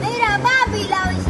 Mira, papi, la.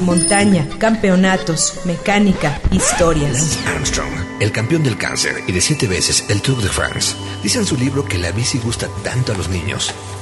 montaña, campeonatos, mecánica, historias. Lance Armstrong, el campeón del cáncer y de siete veces el Tour de France, dice en su libro que la bici gusta tanto a los niños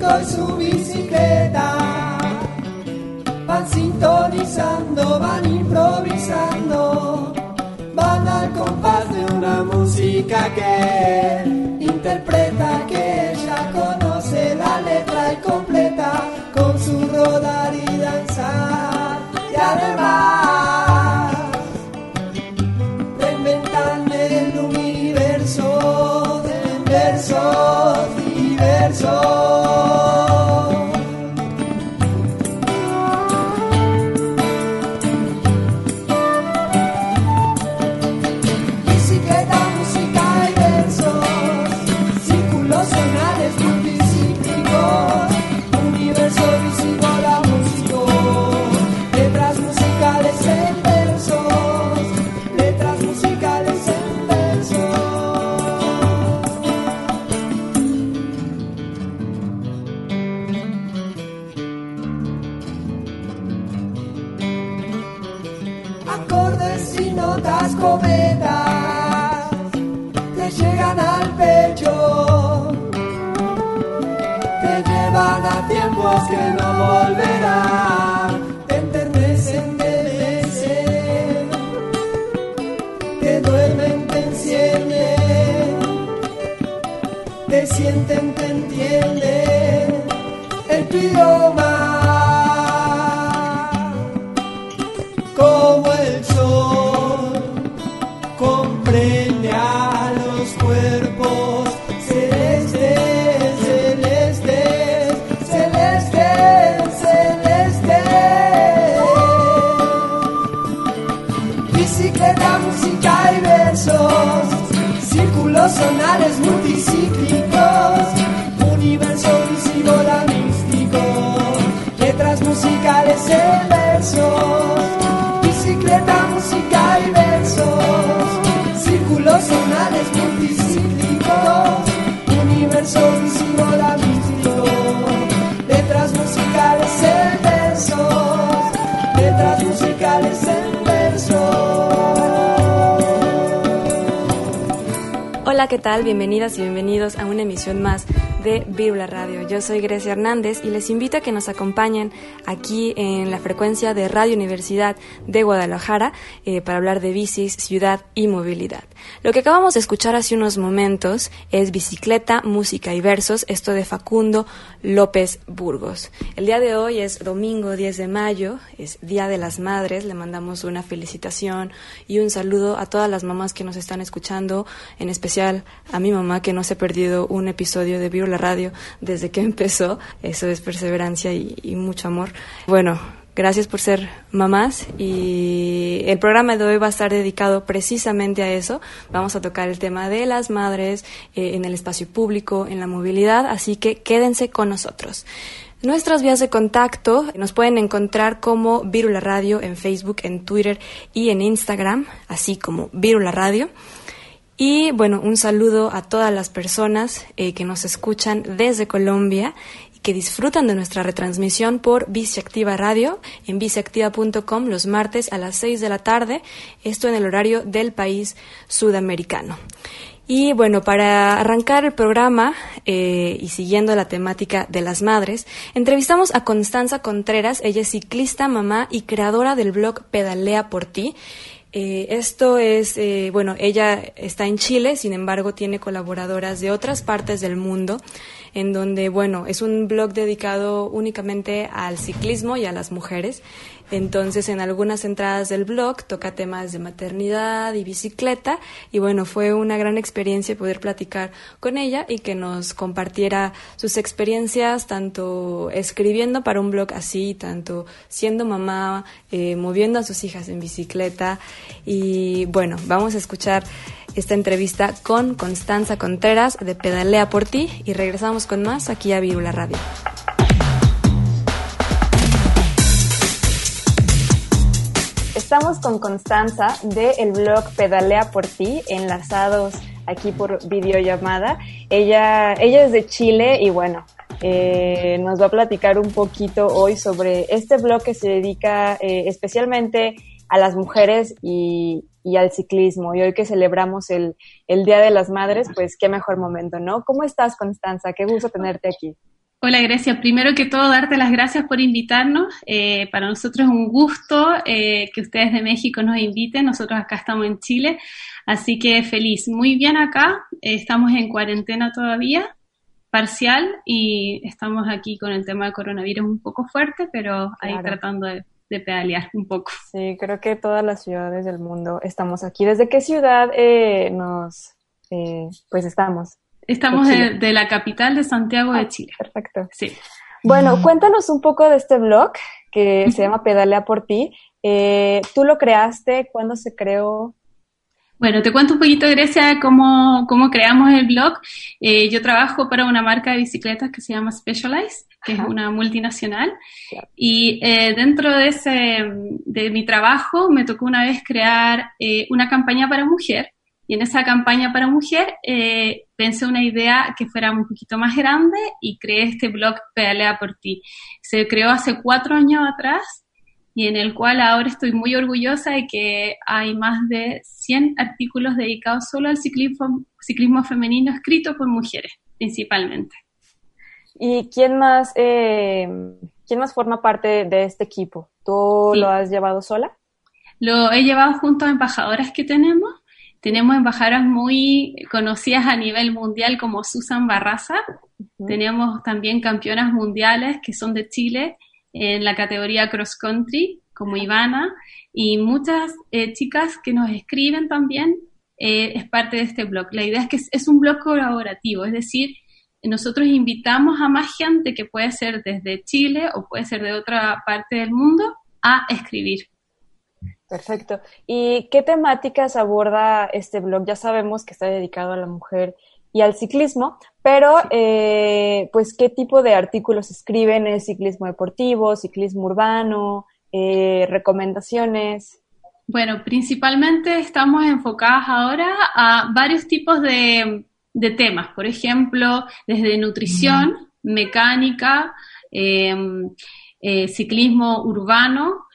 y su bicicleta. Van sintonizando, van improvisando, van al compás de una música que interpreta, que ella conoce. La letra y completa con su rodar y danzar. Y además Hola, ¿qué tal? Bienvenidas y bienvenidos a una emisión más de Vírula Radio. Yo soy Grecia Hernández y les invito a que nos acompañen aquí en la frecuencia de Radio Universidad de Guadalajara eh, para hablar de bicis, ciudad y movilidad. Lo que acabamos de escuchar hace unos momentos es Bicicleta, Música y Versos, esto de Facundo López Burgos. El día de hoy es domingo 10 de mayo, es Día de las Madres, le mandamos una felicitación y un saludo a todas las mamás que nos están escuchando, en especial a mi mamá que no se ha perdido un episodio de Vírula Radio desde que empezó, eso es perseverancia y, y mucho amor. Bueno, Gracias por ser mamás y el programa de hoy va a estar dedicado precisamente a eso. Vamos a tocar el tema de las madres eh, en el espacio público, en la movilidad, así que quédense con nosotros. Nuestras vías de contacto nos pueden encontrar como Virula Radio en Facebook, en Twitter y en Instagram, así como Virula Radio. Y bueno, un saludo a todas las personas eh, que nos escuchan desde Colombia que disfrutan de nuestra retransmisión por Biciactiva Radio en biciactiva.com los martes a las 6 de la tarde, esto en el horario del país sudamericano. Y bueno, para arrancar el programa eh, y siguiendo la temática de las madres, entrevistamos a Constanza Contreras, ella es ciclista, mamá y creadora del blog Pedalea por ti. Eh, esto es, eh, bueno, ella está en Chile, sin embargo tiene colaboradoras de otras partes del mundo en donde, bueno, es un blog dedicado únicamente al ciclismo y a las mujeres. Entonces, en algunas entradas del blog toca temas de maternidad y bicicleta y bueno, fue una gran experiencia poder platicar con ella y que nos compartiera sus experiencias tanto escribiendo para un blog así, tanto siendo mamá, eh, moviendo a sus hijas en bicicleta y bueno, vamos a escuchar esta entrevista con Constanza Contreras de Pedalea por ti y regresamos con más aquí a Virula Radio. Estamos con Constanza de el blog Pedalea por ti, enlazados aquí por videollamada. Ella, ella es de Chile y bueno, eh, nos va a platicar un poquito hoy sobre este blog que se dedica eh, especialmente a las mujeres y, y al ciclismo. Y hoy que celebramos el, el Día de las Madres, pues qué mejor momento, ¿no? ¿Cómo estás, Constanza? Qué gusto tenerte aquí. Hola Grecia, primero que todo darte las gracias por invitarnos. Eh, para nosotros es un gusto eh, que ustedes de México nos inviten. Nosotros acá estamos en Chile, así que feliz. Muy bien acá, eh, estamos en cuarentena todavía, parcial, y estamos aquí con el tema del coronavirus un poco fuerte, pero ahí tratando de de pedalear un poco. Sí, creo que todas las ciudades del mundo estamos aquí. ¿Desde qué ciudad eh, nos, eh, pues estamos? Estamos de, la capital de Santiago de ah, Chile. Perfecto. Sí. Bueno, cuéntanos un poco de este blog que se llama Pedalea por ti. Eh, ¿Tú lo creaste? ¿Cuándo se creó? Bueno, te cuento un poquito, Grecia, cómo, cómo creamos el blog. Eh, yo trabajo para una marca de bicicletas que se llama Specialized, que es una multinacional. Y eh, dentro de, ese, de mi trabajo me tocó una vez crear eh, una campaña para mujer. Y en esa campaña para mujer pensé una idea que fuera un poquito más grande y creé este blog Pedalea por ti. Se creó hace cuatro años atrás y en el cual ahora estoy muy orgullosa de que hay más de 100 artículos dedicados solo al ciclismo, ciclismo femenino escrito por mujeres, principalmente. ¿Y quién más, eh, quién más forma parte de este equipo? ¿Tú lo has llevado sola? Lo he llevado junto a embajadoras que tenemos. Tenemos embajadoras muy conocidas a nivel mundial como Susan Barraza. Tenemos también campeonas mundiales que son de Chile en la categoría cross country, como Ivana, y muchas eh, chicas que nos escriben también eh, es parte de este blog. La idea es que es, un blog colaborativo, es decir, nosotros invitamos a más gente que puede ser desde Chile o puede ser de otra parte del mundo a escribir. Perfecto. ¿Y qué temáticas aborda este blog? Ya sabemos que está dedicado a la mujer y al ciclismo, pero eh, pues qué tipo de artículos escriben, ¿es ciclismo deportivo, ciclismo urbano, eh, recomendaciones? Bueno, principalmente estamos enfocadas ahora a varios tipos de, temas, por ejemplo, desde nutrición, mecánica, em, eh, ciclismo urbano,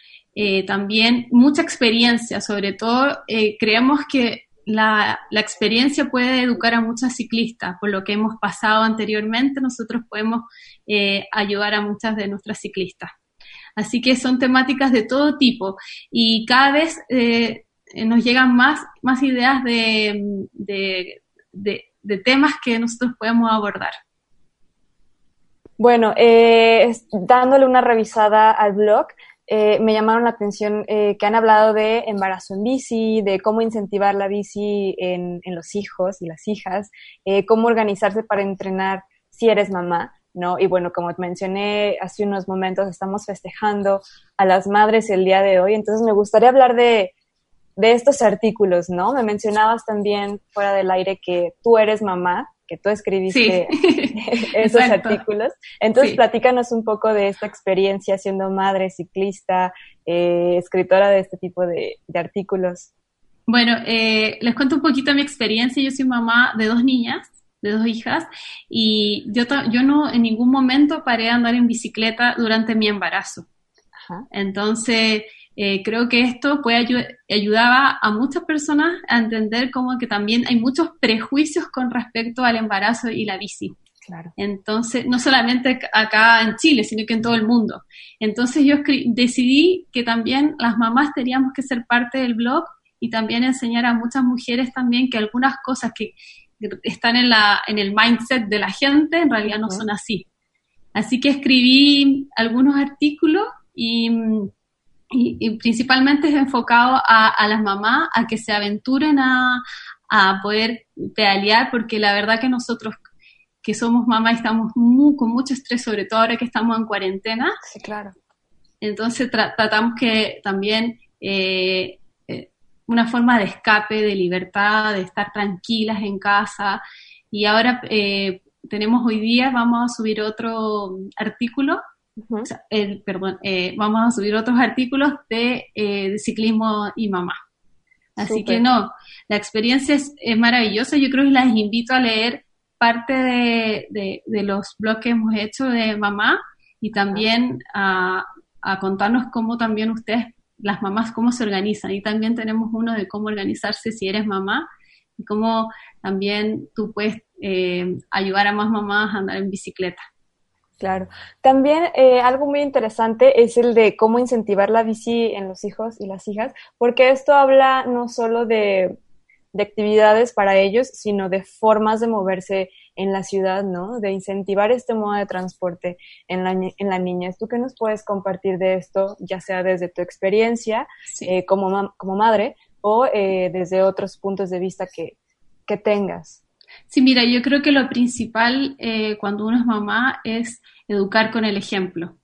también mucha experiencia, sobre todo creemos que la, experiencia puede educar a muchas ciclistas. Por lo que hemos pasado anteriormente, nosotros podemos eh, ayudar a muchas de nuestras ciclistas. Así que son temáticas de todo tipo y cada vez eh, nos llegan más, más ideas de, de, temas que nosotros podemos abordar. Bueno, eh, dándole una revisada al blog, eh, me llamaron la atención eh, que han hablado de embarazo en bici, de cómo incentivar la bici en, los hijos y las hijas, eh, cómo organizarse para entrenar si eres mamá, ¿no? Y bueno, como mencioné hace unos momentos, estamos festejando a las madres el día de hoy, entonces me gustaría hablar de, de estos artículos, ¿no? Me mencionabas también fuera del aire que tú eres mamá, que tú escribiste esos artículos. Entonces, platícanos un poco de esta experiencia siendo madre, ciclista, eh, escritora de este tipo de, artículos. Bueno, eh, les cuento un poquito mi experiencia. Yo soy mamá de dos niñas. de dos hijas, y yo, yo no en ningún momento paré de andar en bicicleta durante mi embarazo. Entonces, eh, creo que esto puede ayudaba a muchas personas a entender como que también hay muchos prejuicios con respecto al embarazo y la bici. Claro. Entonces, no solamente acá en Chile, sino que en todo el mundo. Entonces yo decidí que también las mamás teníamos que ser parte del blog y también enseñar a muchas mujeres también que algunas cosas que están en, la, en el mindset de la gente en realidad no son así. Así que escribí algunos artículos y, y, principalmente es enfocado a, a, las mamás a que se aventuren a, a poder pedalear porque la verdad que nosotros que somos mamás estamos muy, con mucho estrés, sobre todo ahora que estamos en cuarentena. Sí, claro. Entonces tratamos que también eh, eh, una forma de escape, de libertad, de estar tranquilas en casa. Y ahora eh, tenemos hoy día, vamos a subir otro artículo, perdón, vamos a subir otros artículos de, ciclismo y mamá. Así que no, la experiencia es, es, maravillosa. Yo creo que las invito a leer parte de, de, los blogs que hemos hecho de mamá y también a, contarnos cómo también ustedes, las mamás, cómo se organizan. Y también tenemos uno de cómo organizarse si eres mamá y cómo también tú puedes eh, ayudar a más mamás a andar en bicicleta. Claro. También eh, algo muy interesante es el de cómo incentivar la bici en los hijos y las hijas, porque esto habla no solo de de actividades para ellos, sino de formas de moverse en la ciudad, ¿no? De incentivar este modo de transporte en la, en la niñez. ¿Tú qué nos puedes compartir de esto, ya sea desde tu experiencia eh, como, como madre o eh, desde otros puntos de vista que, que tengas? Sí, mira, yo creo que lo principal eh, cuando uno es mamá es educar con el ejemplo.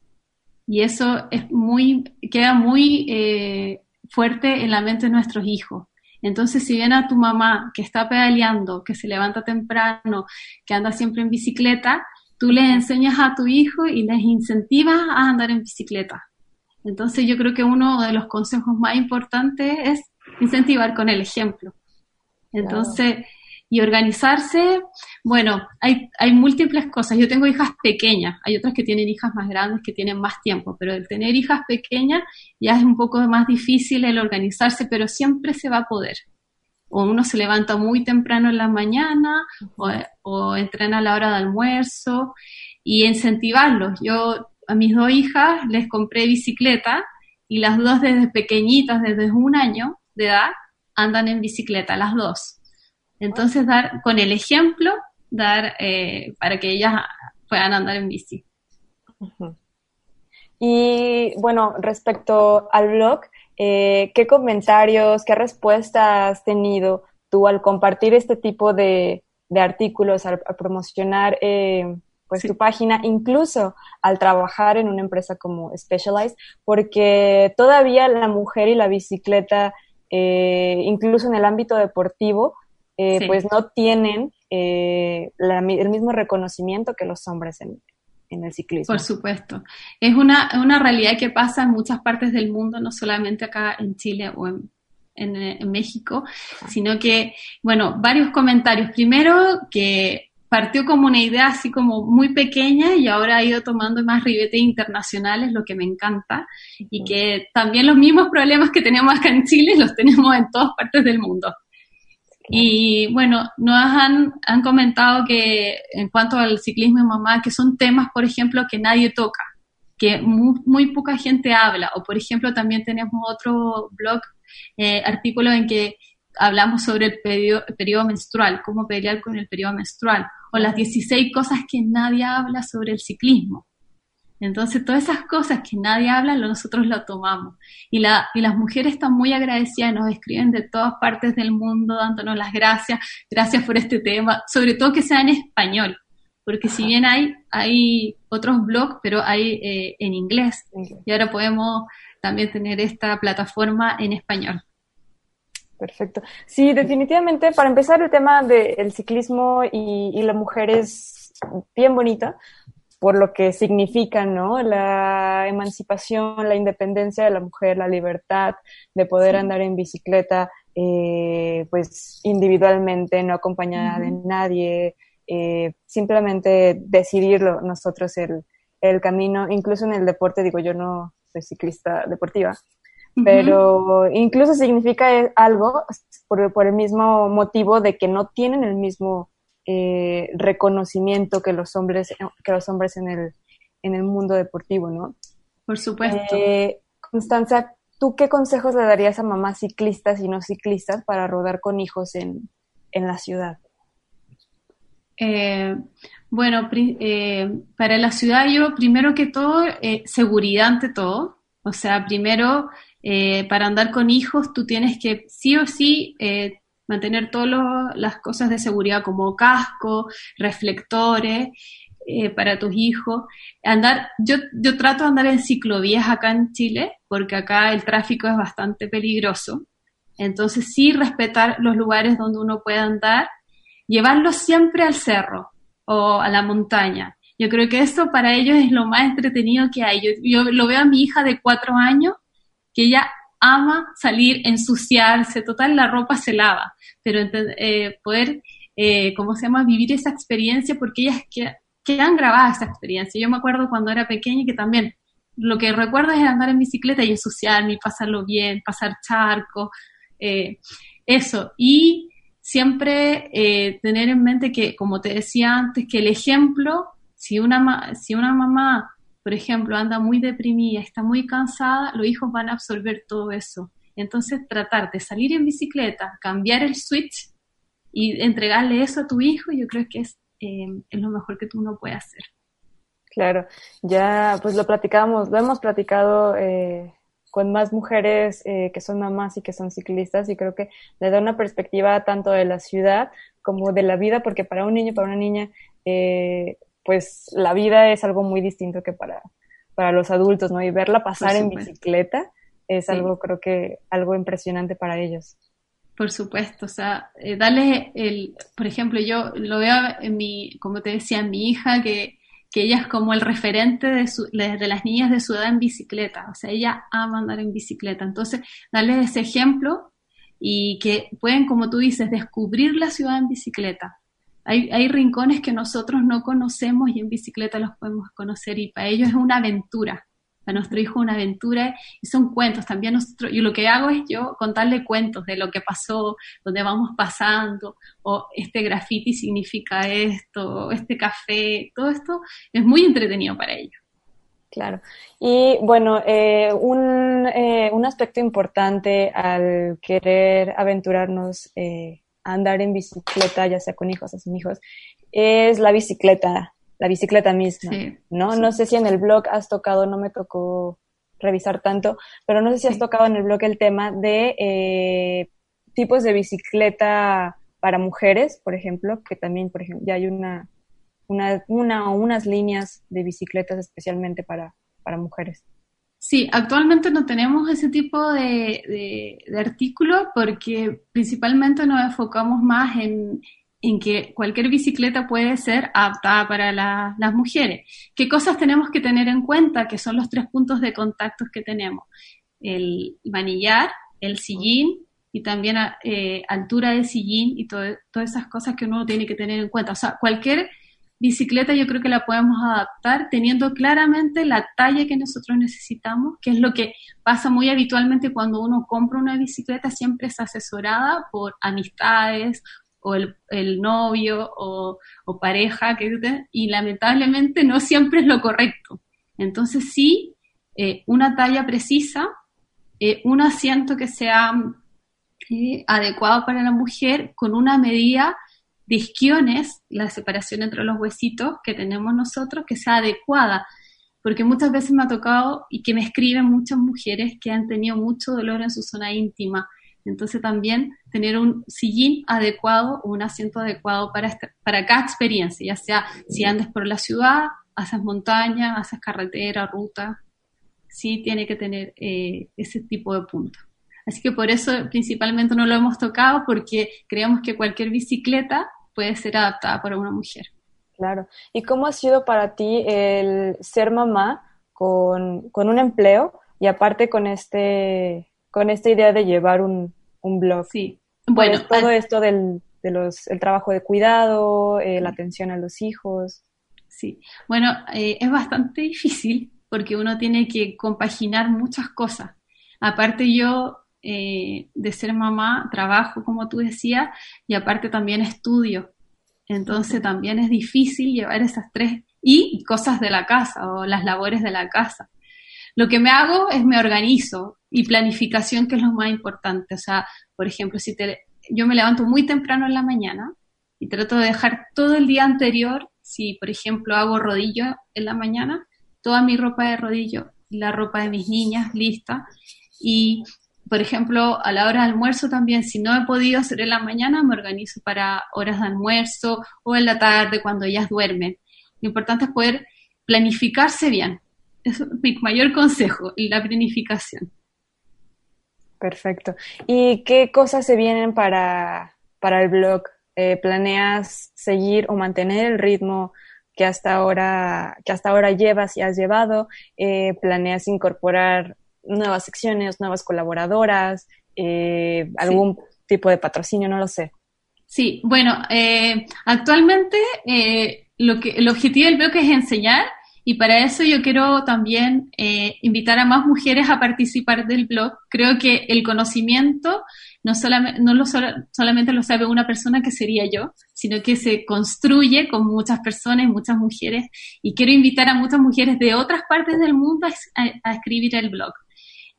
Y eso es muy, queda muy fuerte en la mente de nuestros hijos. Entonces, si viene a tu mamá que está pedaleando, que se levanta temprano, que anda siempre en bicicleta, tú le enseñas a tu hijo y les incentivas a andar en bicicleta. Entonces, yo creo que uno de los consejos más importantes es incentivar con el ejemplo. Entonces, y organizarse, bueno, hay, hay múltiples cosas. Yo tengo hijas pequeñas, hay otras que tienen hijas más grandes que tienen más tiempo, pero el tener hijas pequeñas ya es un poco más difícil el organizarse, pero siempre se va a poder. O uno se levanta muy temprano en la mañana o, o entrena a la hora de almuerzo y incentivarlos. Yo a mis dos hijas les compré bicicleta y las dos desde pequeñitas, desde un año de edad, andan en bicicleta, las dos. Entonces, dar con el ejemplo, dar eh, para que ellas puedan andar en bici. Y bueno, respecto al blog, eh, ¿qué comentarios, qué respuestas has tenido tú al compartir este tipo de, artículos, al, promocionar eh, pues tu página, incluso al trabajar en una empresa como Specialized, porque todavía la mujer y la bicicleta, incluso en el ámbito deportivo, eh, pues no tienen eh, el mismo reconocimiento que los hombres en, el ciclismo. Por supuesto. Es una, una, realidad que pasa en muchas partes del mundo, no solamente acá en Chile o en, en, México, sino que, bueno, varios comentarios. Primero, que partió como una idea así como muy pequeña y ahora ha ido tomando más ribetes internacionales, lo que me encanta, y que también los mismos problemas que tenemos acá en Chile los tenemos en todas partes del mundo. Y bueno, nos han, han comentado que en cuanto al ciclismo y mamá, que son temas, por ejemplo, que nadie toca, que muy, poca gente habla. O por ejemplo, también tenemos otro blog, eh, artículo en que hablamos sobre el periodo, el periodo, menstrual, cómo pelear con el periodo menstrual, o las 16 cosas que nadie habla sobre el ciclismo. Entonces, todas esas cosas que nadie habla, nosotros lo tomamos. Y, la, y las mujeres están muy agradecidas, nos escriben de todas partes del mundo dándonos las gracias, gracias por este tema, sobre todo que sea en español, porque si bien hay, hay otros blogs, pero hay eh, en inglés, y ahora podemos también tener esta plataforma en español. Perfecto. Sí, definitivamente, para empezar, el tema del ciclismo y, y la mujer es bien bonito, por lo que significa, ¿no? La emancipación, la independencia de la mujer, la libertad de poder andar en bicicleta, eh, pues individualmente, no acompañada de nadie, eh, simplemente decidirlo nosotros el, el camino, incluso en el deporte, digo, yo no soy ciclista deportiva, pero incluso significa eh, algo por, por, el mismo motivo de que no tienen el mismo eh, reconocimiento que los hombres, que los hombres en el, en el mundo deportivo, ¿no? Por supuesto. Eh, Constanza, ¿tú qué consejos le darías a mamás ciclistas y no ciclistas para rodar con hijos en, en la ciudad? Eh, bueno, eh, para la ciudad yo primero que todo, eh, seguridad ante todo. O sea, primero, para andar con hijos tú tienes que sí o sí mantener todas las cosas de seguridad como casco, reflectores para tus hijos. Andar, yo, yo trato de andar en ciclovías acá en Chile porque acá el tráfico es bastante peligroso. Entonces sí respetar los lugares donde uno puede andar llevarlos siempre al cerro o a la montaña. Yo creo que eso para ellos es lo más entretenido que hay. Yo, lo veo a mi hija de cuatro años, que ella ama salir, ensuciarse, total, la ropa se lava, pero eh, poder, eh, ¿cómo se llama?, vivir esa experiencia porque ellas quedan grabadas esa experiencia. Yo me acuerdo cuando era pequeña que también lo que recuerdo es andar en bicicleta y ensuciarme pasarlo bien, pasar charco, eh, eso. Y siempre tener en mente que, como te decía antes, que el ejemplo, si una, si una mamá, por ejemplo, anda muy deprimida, está muy cansada, los hijos van a absorber todo eso. Entonces, tratar de salir en bicicleta, cambiar el switch y entregarle eso a tu hijo, yo creo que es, eh, es lo mejor que tú no puedes hacer. Claro, ya pues lo platicamos, lo hemos platicado eh, con más mujeres eh, que son mamás y que son ciclistas y creo que le da una perspectiva tanto de la ciudad como de la vida, porque para un niño, para una niña, eh, pues la vida es algo muy distinto que para, para los adultos, ¿no? Y verla pasar en bicicleta es algo, creo que, algo impresionante para ellos. Por supuesto, o sea, eh, darle el, por ejemplo, yo lo veo en mi, como te decía, mi hija que que ella es como el referente de, de, las niñas de su edad en bicicleta, o sea, ella ama andar en bicicleta. Entonces, darles ese ejemplo y que pueden, como tú dices, descubrir la ciudad en bicicleta. Hay, hay rincones que nosotros no conocemos y en bicicleta los podemos conocer y para ellos es una aventura a nuestro hijo una aventura y son cuentos. También nosotros, yo lo que hago es yo contarle cuentos de lo que pasó, donde vamos pasando, o este graffiti significa esto, este café, todo esto es muy entretenido para ellos. Claro. Y bueno, eh, un, eh, un, aspecto importante al querer aventurarnos eh, andar en bicicleta, ya sea con hijos o sin hijos, es la bicicleta la bicicleta misma, ¿no? No sé si en el blog has tocado, no me tocó revisar tanto, pero no sé si has tocado en el blog el tema de eh, tipos de bicicleta para mujeres, por ejemplo, que también, por ejemplo, ya hay una, una, una o unas líneas de bicicletas especialmente para, para mujeres. Sí, actualmente no tenemos ese tipo de, de, artículo porque principalmente nos enfocamos más en, en que cualquier bicicleta puede ser apta para las mujeres. ¿Qué cosas tenemos que tener en cuenta? Que son los tres puntos de contacto que tenemos. El manillar, el sillín y también eh, altura del sillín y todas esas cosas que uno tiene que tener en cuenta. O sea, cualquier bicicleta yo creo que la podemos adaptar teniendo claramente la talla que nosotros necesitamos, que es lo que pasa muy habitualmente cuando uno compra una bicicleta, siempre es asesorada por amistades o el, novio o, pareja, que, y lamentablemente no siempre es lo correcto. Entonces sí, eh, una talla precisa, eh, un asiento que sea eh, adecuado para la mujer con una medida de isquiones, la separación entre los huesitos que tenemos nosotros, que sea adecuada. Porque muchas veces me ha tocado y que me escriben muchas mujeres que han tenido mucho dolor en su zona íntima entonces también tener un sillín adecuado o un asiento adecuado para, para cada experiencia, ya sea si andes por la ciudad, haces montaña, haces carretera, ruta, sí tiene que tener eh, ese tipo de puntos. Así que por eso principalmente no lo hemos tocado porque creemos que cualquier bicicleta puede ser adaptada para una mujer. Claro. ¿Y cómo ha sido para ti el ser mamá con, con un empleo y aparte con este con esta idea de llevar un, blog. Sí. Bueno, todo esto del, de los, el trabajo de cuidado, eh, la atención a los hijos. Sí, bueno, eh, es bastante difícil porque uno tiene que compaginar muchas cosas. Aparte yo eh, de ser mamá, trabajo, como tú decías, y aparte también estudio. Entonces también es difícil llevar esas tres y cosas de la casa o las labores de la casa. Lo que me hago es me organizo y planificación, que es lo más importante. O sea, por ejemplo, si te, yo me levanto muy temprano en la mañana y trato de dejar todo el día anterior, si por ejemplo hago rodillo en la mañana, toda mi ropa de rodillo, la ropa de mis niñas lista y por ejemplo, a la hora de almuerzo también, si no he podido hacer en la mañana, me organizo para horas de almuerzo o en la tarde cuando ellas duermen. Lo importante es poder planificarse bien. Es mi mayor consejo, la planificación. Perfecto. ¿Y qué cosas se vienen para, para el blog? Eh, ¿Planeas seguir o mantener el ritmo que hasta ahora, que hasta ahora llevas y has llevado? Eh, ¿Planeas incorporar nuevas secciones, nuevas colaboradoras, eh, algún tipo de patrocinio? No lo sé. Sí, bueno, actualmente lo que, el objetivo del blog es enseñar y para eso yo quiero también eh, invitar a más mujeres a participar del blog. Creo que el conocimiento no, solamente, no lo solamente lo sabe una persona que sería yo, sino que se construye con muchas personas, muchas mujeres. Y quiero invitar a muchas mujeres de otras partes del mundo a, escribir el blog.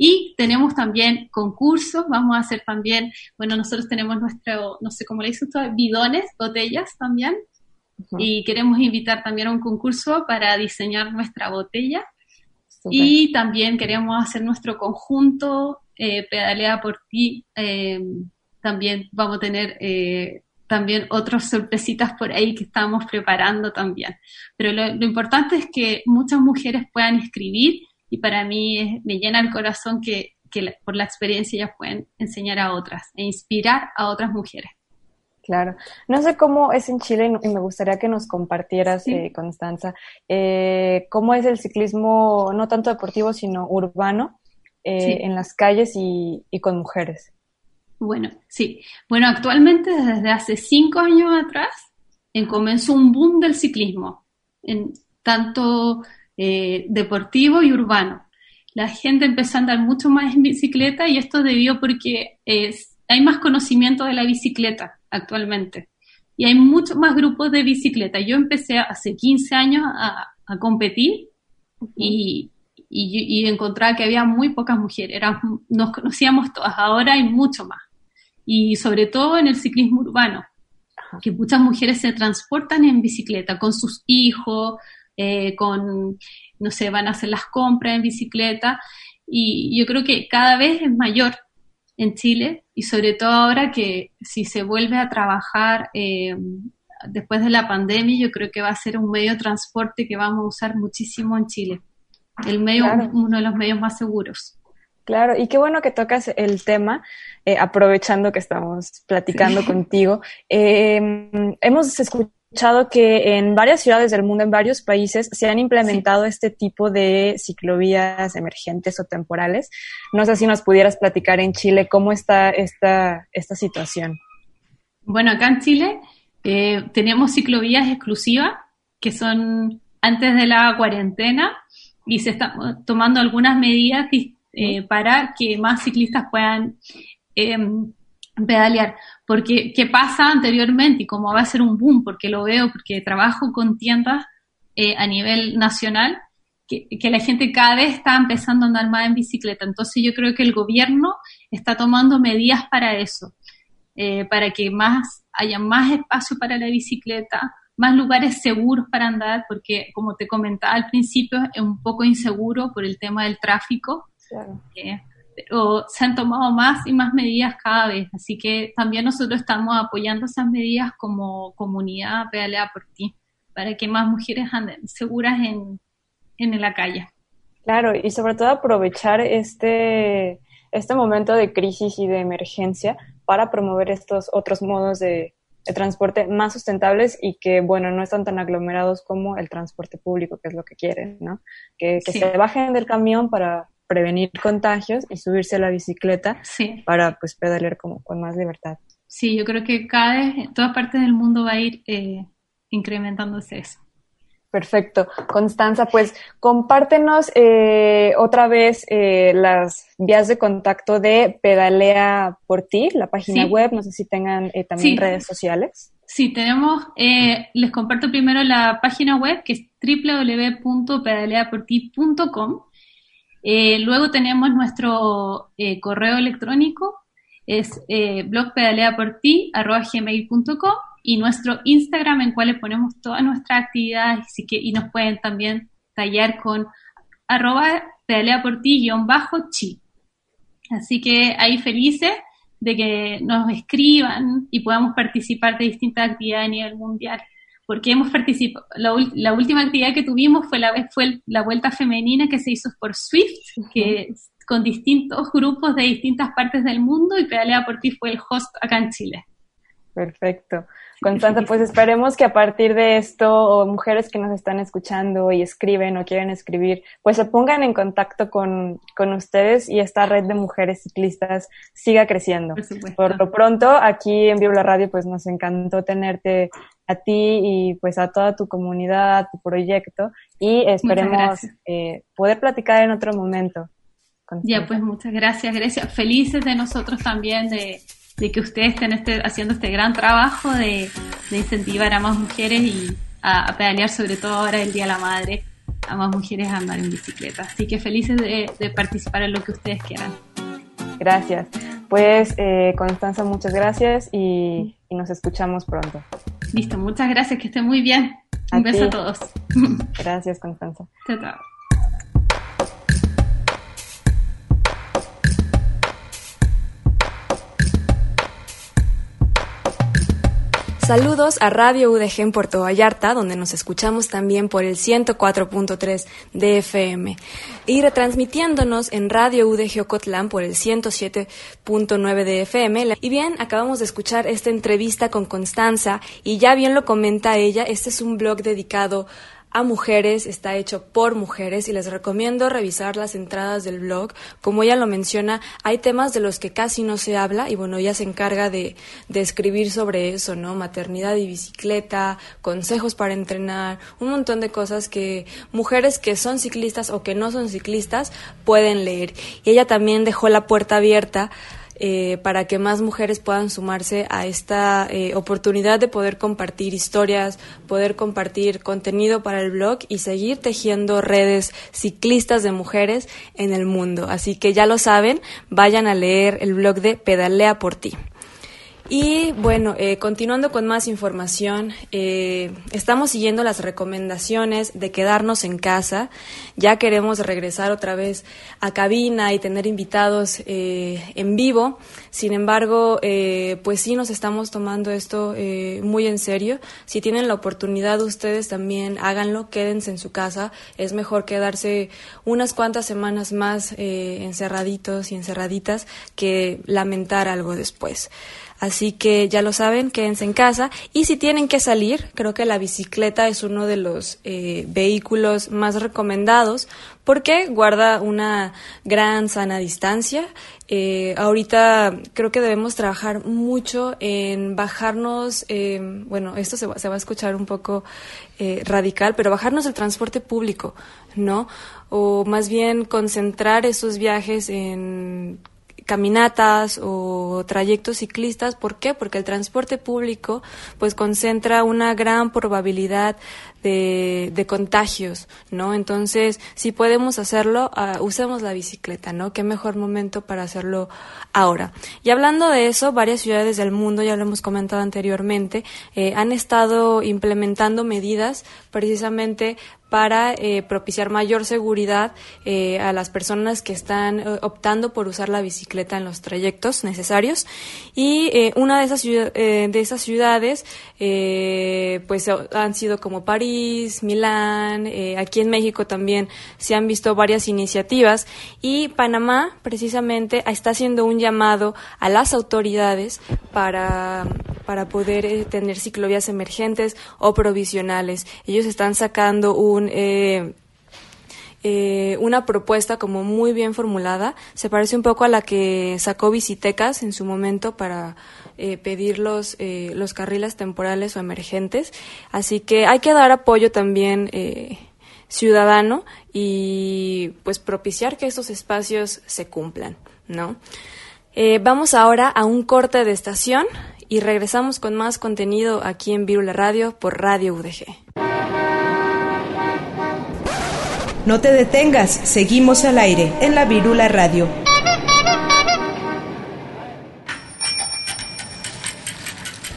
Y tenemos también concursos, vamos a hacer también, bueno, nosotros tenemos nuestro, no sé cómo le dice usted, bidones, botellas también, y queremos invitar también a un concurso para diseñar nuestra botella. Y también queremos hacer nuestro conjunto eh, Pedalea por ti. Eh, también vamos a tener eh, también otras sorpresitas por ahí que estamos preparando también. Pero lo, importante es que muchas mujeres puedan escribir y para mí me llena el corazón que, que por la experiencia ellas pueden enseñar a otras e inspirar a otras mujeres. Claro. No sé cómo es en Chile y me gustaría que nos compartieras, eh, Constanza, eh, cómo es el ciclismo, no tanto deportivo, sino urbano, eh, en las calles y, con mujeres. Bueno, sí. Bueno, actualmente desde hace cinco años atrás comenzó un boom del ciclismo, en tanto deportivo y urbano. La gente empezó a andar mucho más en bicicleta y esto debió porque hay más conocimiento de la bicicleta actualmente. Y hay muchos más grupos de bicicleta. Yo empecé hace 15 años a, competir y, y, encontraba que había muy pocas mujeres. nos conocíamos todas, ahora hay mucho más. Y sobre todo en el ciclismo urbano, que muchas mujeres se transportan en bicicleta con sus hijos, eh, con, no sé, van a hacer las compras en bicicleta. Y yo creo que cada vez es mayor en Chile y sobre todo ahora que si se vuelve a trabajar eh, después de la pandemia, yo creo que va a ser un medio de transporte que vamos a usar muchísimo en Chile. El medio, uno de los medios más seguros. Claro, y qué bueno que tocas el tema, eh, aprovechando que estamos platicando contigo. Eh, hemos escuchado escuchado que en varias ciudades del mundo, en varios países, se han implementado este tipo de ciclovías emergentes o temporales. No sé si nos pudieras platicar en Chile cómo está esta, esta situación. Bueno, acá en Chile eh, tenemos ciclovías exclusivas que son antes de la cuarentena y se están tomando algunas medidas eh, para que más ciclistas puedan em, pedalear. Porque, ¿qué pasa anteriormente? Y como va a ser un boom, porque lo veo, porque trabajo con tiendas eh, a nivel nacional, que, la gente cada vez está empezando a andar más en bicicleta. Entonces yo creo que el gobierno está tomando medidas para eso, eh, para que más haya más espacio para la bicicleta, más lugares seguros para andar, porque como te comentaba al principio, es un poco inseguro por el tema del tráfico. Claro. Eh, se han tomado más y más medidas cada vez. Así que también nosotros estamos apoyando esas medidas como comunidad Pedalea por ti, para que más mujeres anden seguras en, en la calle. Claro, y sobre todo aprovechar este, este momento de crisis y de emergencia para promover estos otros modos de, transporte más sustentables y que, bueno, no están tan aglomerados como el transporte público, que es lo que quieren, ¿no? Que, se bajen del camión para prevenir contagios y subirse a la bicicleta para pues pedalear como con más libertad. Sí, yo creo que cada vez, en todas partes del mundo va a ir eh, incrementándose eso. Perfecto. Constanza, pues compártenos eh, otra vez eh, las vías de contacto de Pedalea por ti, la página web, no sé si tengan eh, también redes sociales. Sí, tenemos, les comparto primero la página web que es www.pedaleaporti.com. luego tenemos nuestro correo electrónico, es blogpedaleaporti.gmail.com y nuestro Instagram en cual le ponemos todas nuestras actividades y, nos pueden también tallar con arroba pedalea por ti guion bajo chi. Así que ahí felices de que nos escriban y podamos participar de distintas actividades a nivel mundial. Porque hemos participado, la, última actividad que tuvimos fue la, fue la vuelta femenina que se hizo por Swift, que con distintos grupos de distintas partes del mundo y Pedalea por ti fue el host acá en Chile. Perfecto. Constanza, pues esperemos que a partir de esto, mujeres que nos están escuchando y escriben o quieren escribir, pues se pongan en contacto con, con ustedes y esta red de mujeres ciclistas siga creciendo. Por, lo pronto, aquí en Biblia Radio, pues nos encantó tenerte a ti y pues a toda tu comunidad, a tu proyecto y esperemos eh, poder platicar en otro momento. Ya, pues muchas gracias, Grecia. Felices de nosotros también de de que ustedes estén este, haciendo este gran trabajo de, incentivar a más mujeres y a, pedalear, sobre todo ahora el Día de la Madre, a más mujeres a andar en bicicleta. Así que felices de, participar en lo que ustedes quieran. Gracias. Pues eh, Constanza, muchas gracias y, nos escuchamos pronto. Listo, muchas gracias, que estén muy bien. Un beso a todos. Gracias, Constanza. Chao, chao. Saludos a Radio UDG en Puerto Vallarta, donde nos escuchamos también por el 104.3 de FM y retransmitiéndonos en Radio UDG Ocotlán por el 107.9 de FM. Y bien, acabamos de escuchar esta entrevista con Constanza y ya bien lo comenta ella, este es un blog dedicado a mujeres, está hecho por mujeres y les recomiendo revisar las entradas del blog. Como ella lo menciona, hay temas de los que casi no se habla y bueno, ella se encarga de, de escribir sobre eso, ¿no? Maternidad y bicicleta, consejos para entrenar, un montón de cosas que mujeres que son ciclistas o que no son ciclistas pueden leer. Y ella también dejó la puerta abierta eh, para que más mujeres puedan sumarse a esta eh, oportunidad de poder compartir historias, poder compartir contenido para el blog y seguir tejiendo redes ciclistas de mujeres en el mundo. Así que ya lo saben, vayan a leer el blog de Pedalea por ti. Y bueno, eh, continuando con más información, eh, estamos siguiendo las recomendaciones de quedarnos en casa. Ya queremos regresar otra vez a cabina y tener invitados eh, en vivo. Sin embargo, pues sí nos estamos tomando esto muy en serio. Si tienen la oportunidad ustedes también háganlo, quédense en su casa. Es mejor quedarse unas cuantas semanas más encerraditos y encerraditas que lamentar algo después. Así que ya lo saben, quédense en casa. Y si tienen que salir, creo que la bicicleta es uno de los eh, vehículos más recomendados porque guarda una gran sana distancia. Eh, ahorita creo que debemos trabajar mucho en bajarnos, eh, bueno, esto se va, se va, a escuchar un poco radical, pero bajarnos el transporte público, ¿no? O más bien concentrar esos viajes en caminatas o trayectos ciclistas. ¿Por qué? Porque el transporte público pues concentra una gran probabilidad de, contagios, ¿no? Entonces, si podemos hacerlo, uh, usemos la bicicleta, ¿no? Qué mejor momento para hacerlo ahora. Y hablando de eso, varias ciudades del mundo, ya lo hemos comentado anteriormente, eh, han estado implementando medidas precisamente para eh, propiciar mayor seguridad eh, a las personas que están eh, optando por usar la bicicleta en los trayectos necesarios. Y una de esas, de esas ciudades, pues han sido como París, Milán, aquí en México también se han visto varias iniciativas y Panamá precisamente está haciendo un llamado a las autoridades para, para poder tener ciclovías emergentes o provisionales. Ellos están sacando un eh, eh, una propuesta como muy bien formulada. Se parece un poco a la que sacó Visitecas en su momento para eh, pedir los, eh, los carriles temporales o emergentes. Así que hay que dar apoyo también ciudadano y pues propiciar que estos espacios se cumplan, ¿no? vamos ahora a un corte de estación y regresamos con más contenido aquí en Virula Radio por Radio UDG. No te detengas, seguimos al aire en la Virula Radio.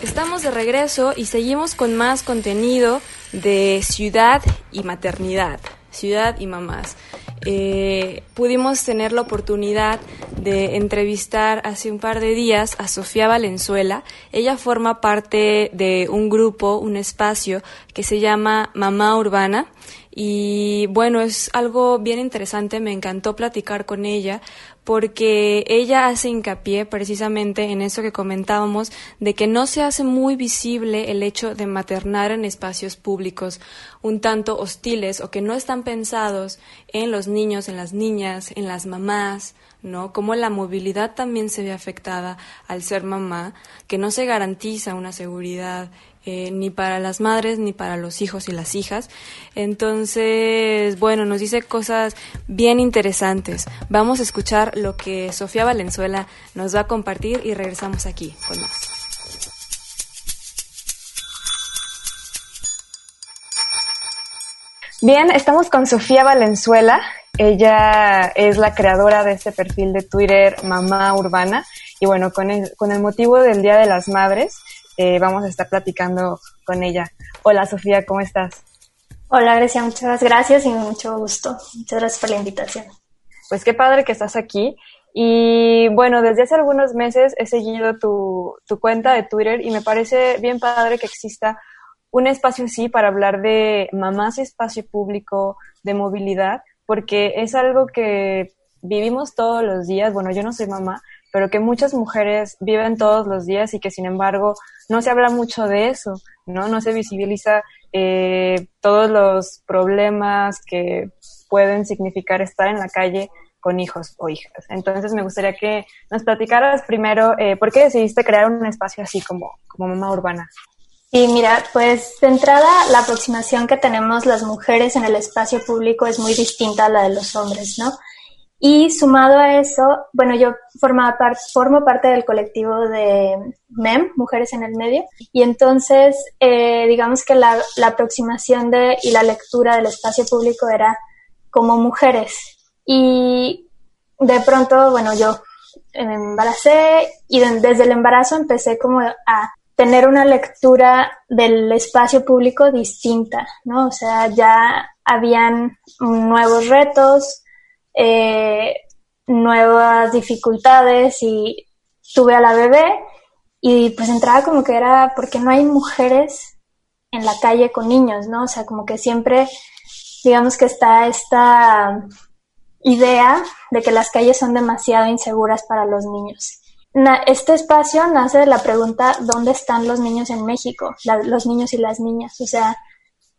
Estamos de regreso y seguimos con más contenido de ciudad y maternidad, ciudad y mamás. Eh, pudimos tener la oportunidad de entrevistar hace un par de días a Sofía Valenzuela. Ella forma parte de un grupo, un espacio que se llama Mamá Urbana y bueno, es algo bien interesante, me encantó platicar con ella porque ella hace hincapié precisamente en eso que comentábamos, de que no se hace muy visible el hecho de maternar en espacios públicos un tanto hostiles o que no están pensados en los niños, en las niñas, en las mamás, ¿no? Como la movilidad también se ve afectada al ser mamá, que no se garantiza una seguridad eh, ni para las madres ni para los hijos y las hijas. Entonces, bueno, nos dice cosas bien interesantes. Vamos a escuchar lo que Sofía Valenzuela nos va a compartir y regresamos aquí con más. Bien, estamos con Sofía Valenzuela. Ella es la creadora de este perfil de Twitter Mamá Urbana. Y bueno, con con el motivo del Día de las Madres, eh, vamos a estar platicando con ella. Hola Sofía, ¿cómo estás? Hola Grecia, muchas gracias y mucho gusto. Muchas gracias por la invitación. Pues qué padre que estás aquí. Y bueno, desde hace algunos meses he seguido tu, tu cuenta de Twitter y me parece bien padre que exista un espacio así para hablar de mamás y espacio público, de movilidad, porque es algo que vivimos todos los días. Bueno, yo no soy mamá, pero que muchas mujeres viven todos los días y que sin embargo no se habla mucho de eso, ¿no? No se visibiliza eh, todos los problemas que pueden significar estar en la calle con hijos o hijas. Entonces me gustaría que nos platicaras primero eh, por qué decidiste crear un espacio así como, como mamá urbana. Y mira, pues de entrada la aproximación que tenemos las mujeres en el espacio público es muy distinta a la de los hombres, ¿no? Y sumado a eso, bueno, yo formo parte del colectivo de MEM, Mujeres en el Medio, y entonces eh, digamos que la, la, aproximación de, y la lectura del espacio público era como mujeres. Y de pronto, bueno, yo me embaracé y desde el embarazo empecé como a tener una lectura del espacio público distinta, ¿no? O sea, ya habían nuevos retos, eh, nuevas dificultades y tuve a la bebé y pues entraba como que era porque no hay mujeres en la calle con niños, ¿no? O sea, como que siempre, digamos que está esta idea de que las calles son demasiado inseguras para los niños. este espacio nace de la pregunta, ¿dónde están los niños en México? los niños y las niñas. O sea,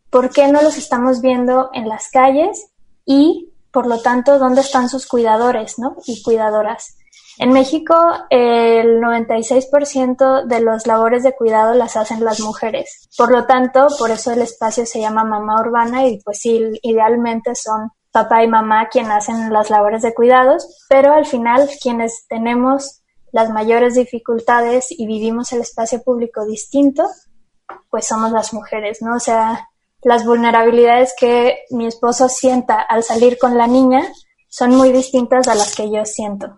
¿por qué no los estamos viendo en las calles? Y por lo tanto, ¿dónde están sus cuidadores ¿no? y cuidadoras? En México, el 96% de las labores de cuidado las hacen las mujeres. Por lo tanto, por eso el espacio se llama mamá urbana y pues sí, idealmente son papá y mamá quienes hacen las labores de cuidados, pero al final quienes tenemos las mayores dificultades y vivimos el espacio público distinto, pues somos las mujeres, ¿no? O sea, las vulnerabilidades que mi esposo sienta al salir con la niña son muy distintas a las que yo siento.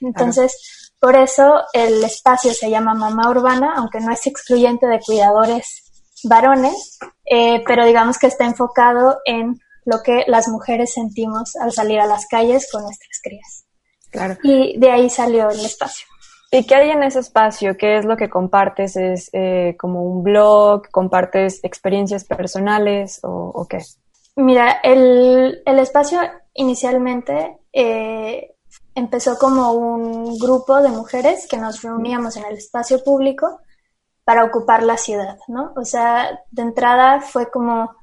Entonces, por eso el espacio se llama Mamá Urbana, aunque no es excluyente de cuidadores varones, eh, pero digamos que está enfocado en lo que las mujeres sentimos al salir a las calles con nuestras crías. Claro. Y de ahí salió el espacio. ¿Y qué hay en ese espacio? ¿Qué es lo que compartes? ¿Es eh, como un blog? ¿Compartes experiencias personales o, qué? Mira, el, el espacio inicialmente eh, empezó como un grupo de mujeres que nos reuníamos en el espacio público para ocupar la ciudad, ¿no? O sea, de entrada fue como,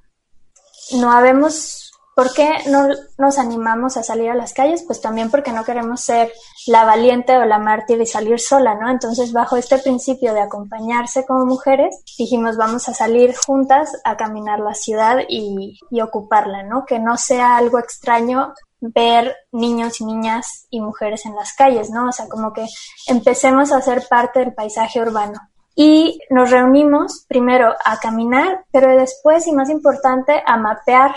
no habemos ¿Por qué no nos animamos a salir a las calles? Pues también porque no queremos ser la valiente o la mártir y salir sola, ¿no? Entonces, bajo este principio de acompañarse como mujeres, dijimos, vamos a salir juntas a caminar la ciudad y, ocuparla, ¿no? Que no sea algo extraño ver niños y niñas y mujeres en las calles, ¿no? O sea, como que empecemos a ser parte del paisaje urbano. Y nos reunimos primero a caminar, pero después, y más importante, a mapear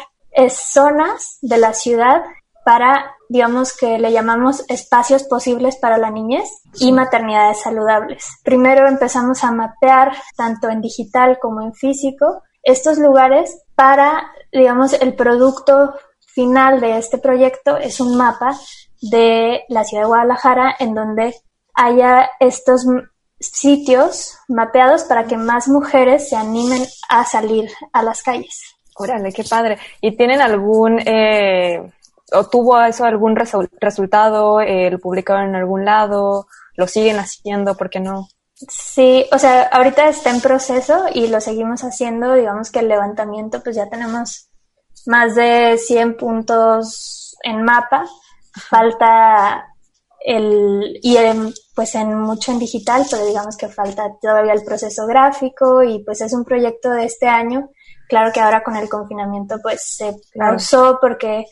zonas de la ciudad para, digamos que le llamamos espacios posibles para la niñez y maternidades saludables. Primero empezamos a mapear, tanto en digital como en físico, estos lugares para, digamos, el producto final de este proyecto es un mapa de la ciudad de Guadalajara en donde haya estos sitios mapeados para que más mujeres se animen a salir a las calles. Órale, qué padre. ¿Y tienen algún, eh, o tuvo eso algún resultado? Eh, ¿Lo publicaron en algún lado? ¿Lo siguen haciendo? ¿Por qué no? Sí, o sea, ahorita está en proceso y lo seguimos haciendo. Digamos que el levantamiento, pues ya tenemos más de 100 puntos en mapa. Falta el, y pues en mucho en digital, pero digamos que falta todavía el proceso gráfico y pues es un proyecto de este año Claro que ahora con el confinamiento pues se pausó porque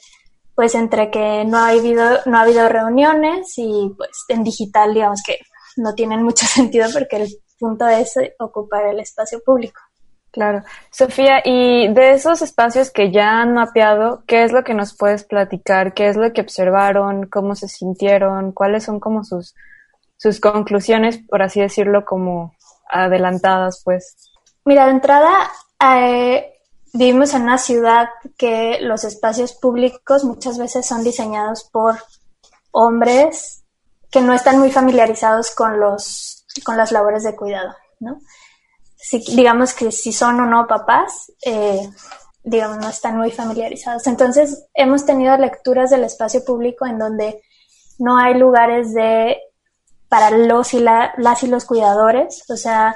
pues entre que no ha habido no ha habido reuniones y pues en digital digamos que no tienen mucho sentido porque el punto es ocupar el espacio público. Claro. Sofía, y de esos espacios que ya han mapeado, ¿qué es lo que nos puedes platicar? ¿Qué es lo que observaron? ¿Cómo se sintieron? ¿Cuáles son como sus, sus conclusiones, por así decirlo, como adelantadas, pues? Mira, de entrada, eh, vivimos en una ciudad que los espacios públicos muchas veces son diseñados por hombres que no están muy familiarizados con los con las labores de cuidado, ¿no? Digamos que si son o no papás, eh, digamos, no están muy familiarizados. Entonces, hemos tenido lecturas del espacio público en donde no hay lugares de para los y las y los cuidadores, o sea,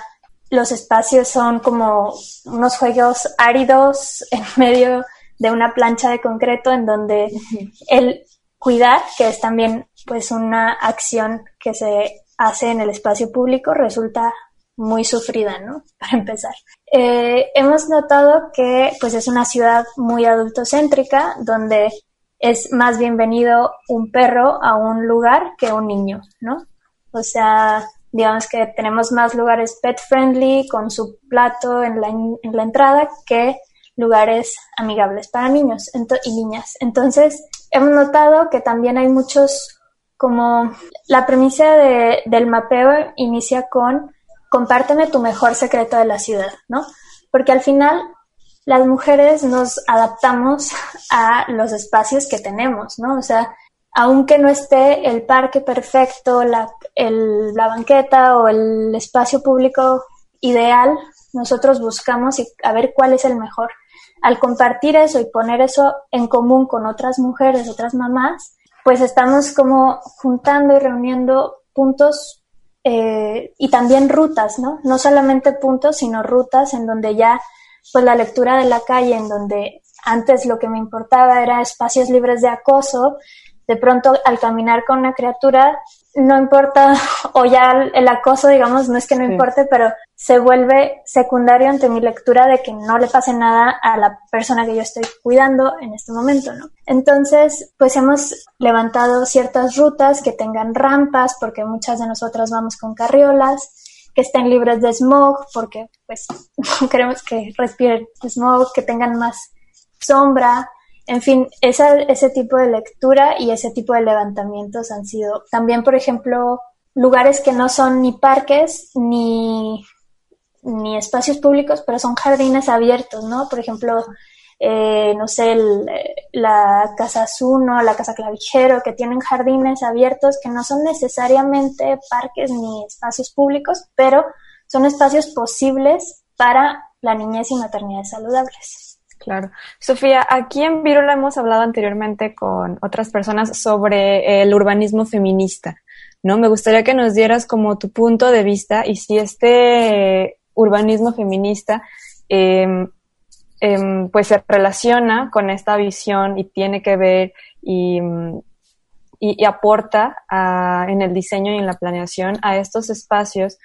los espacios son como unos juegos áridos en medio de una plancha de concreto en donde el cuidar, que es también pues una acción que se hace en el espacio público, resulta muy sufrida, ¿no? Para empezar. Eh, hemos notado que pues es una ciudad muy adultocéntrica donde es más bienvenido un perro a un lugar que un niño, ¿no? O sea, digamos que tenemos más lugares pet friendly con su plato en la, en la entrada que lugares amigables para niños y niñas. Entonces, hemos notado que también hay muchos, como la premisa de, del mapeo inicia con compárteme tu mejor secreto de la ciudad, ¿no? Porque al final las mujeres nos adaptamos a los espacios que tenemos, ¿no? O sea, aunque no esté el parque perfecto, la, la banqueta o el espacio público ideal, nosotros buscamos y a ver cuál es el mejor. Al compartir eso y poner eso en común con otras mujeres, otras mamás, pues estamos como juntando y reuniendo puntos eh, y también rutas, ¿no? No solamente puntos, sino rutas en donde ya, pues la lectura de la calle, en donde antes lo que me importaba era espacios libres de acoso, de pronto al caminar con una criatura, no importa, o ya el, acoso, digamos, no es que no importe, pero se vuelve secundario ante mi lectura de que no le pase nada a la persona que yo estoy cuidando en este momento, ¿no? Entonces, pues hemos levantado ciertas rutas que tengan rampas, porque muchas de nosotras vamos con carriolas, que estén libres de smog, porque pues queremos que respiren smog, que tengan más sombra, en fin, ese tipo de lectura y ese tipo de levantamientos han sido también, por ejemplo, lugares que no son ni parques ni, ni espacios públicos, pero son jardines abiertos, ¿no? Por ejemplo, eh, no sé, la Casa Zuno, la Casa Clavijero, que tienen jardines abiertos que no son necesariamente parques ni espacios públicos, pero son espacios posibles para la niñez y maternidades saludables. Claro. Sofía, aquí en Virula hemos hablado anteriormente con otras personas sobre el urbanismo feminista, ¿no? Me gustaría que nos dieras como tu punto de vista y si este urbanismo feminista em, em, pues se relaciona con esta visión y tiene que ver y, y, aporta en el diseño y en la planeación a estos espacios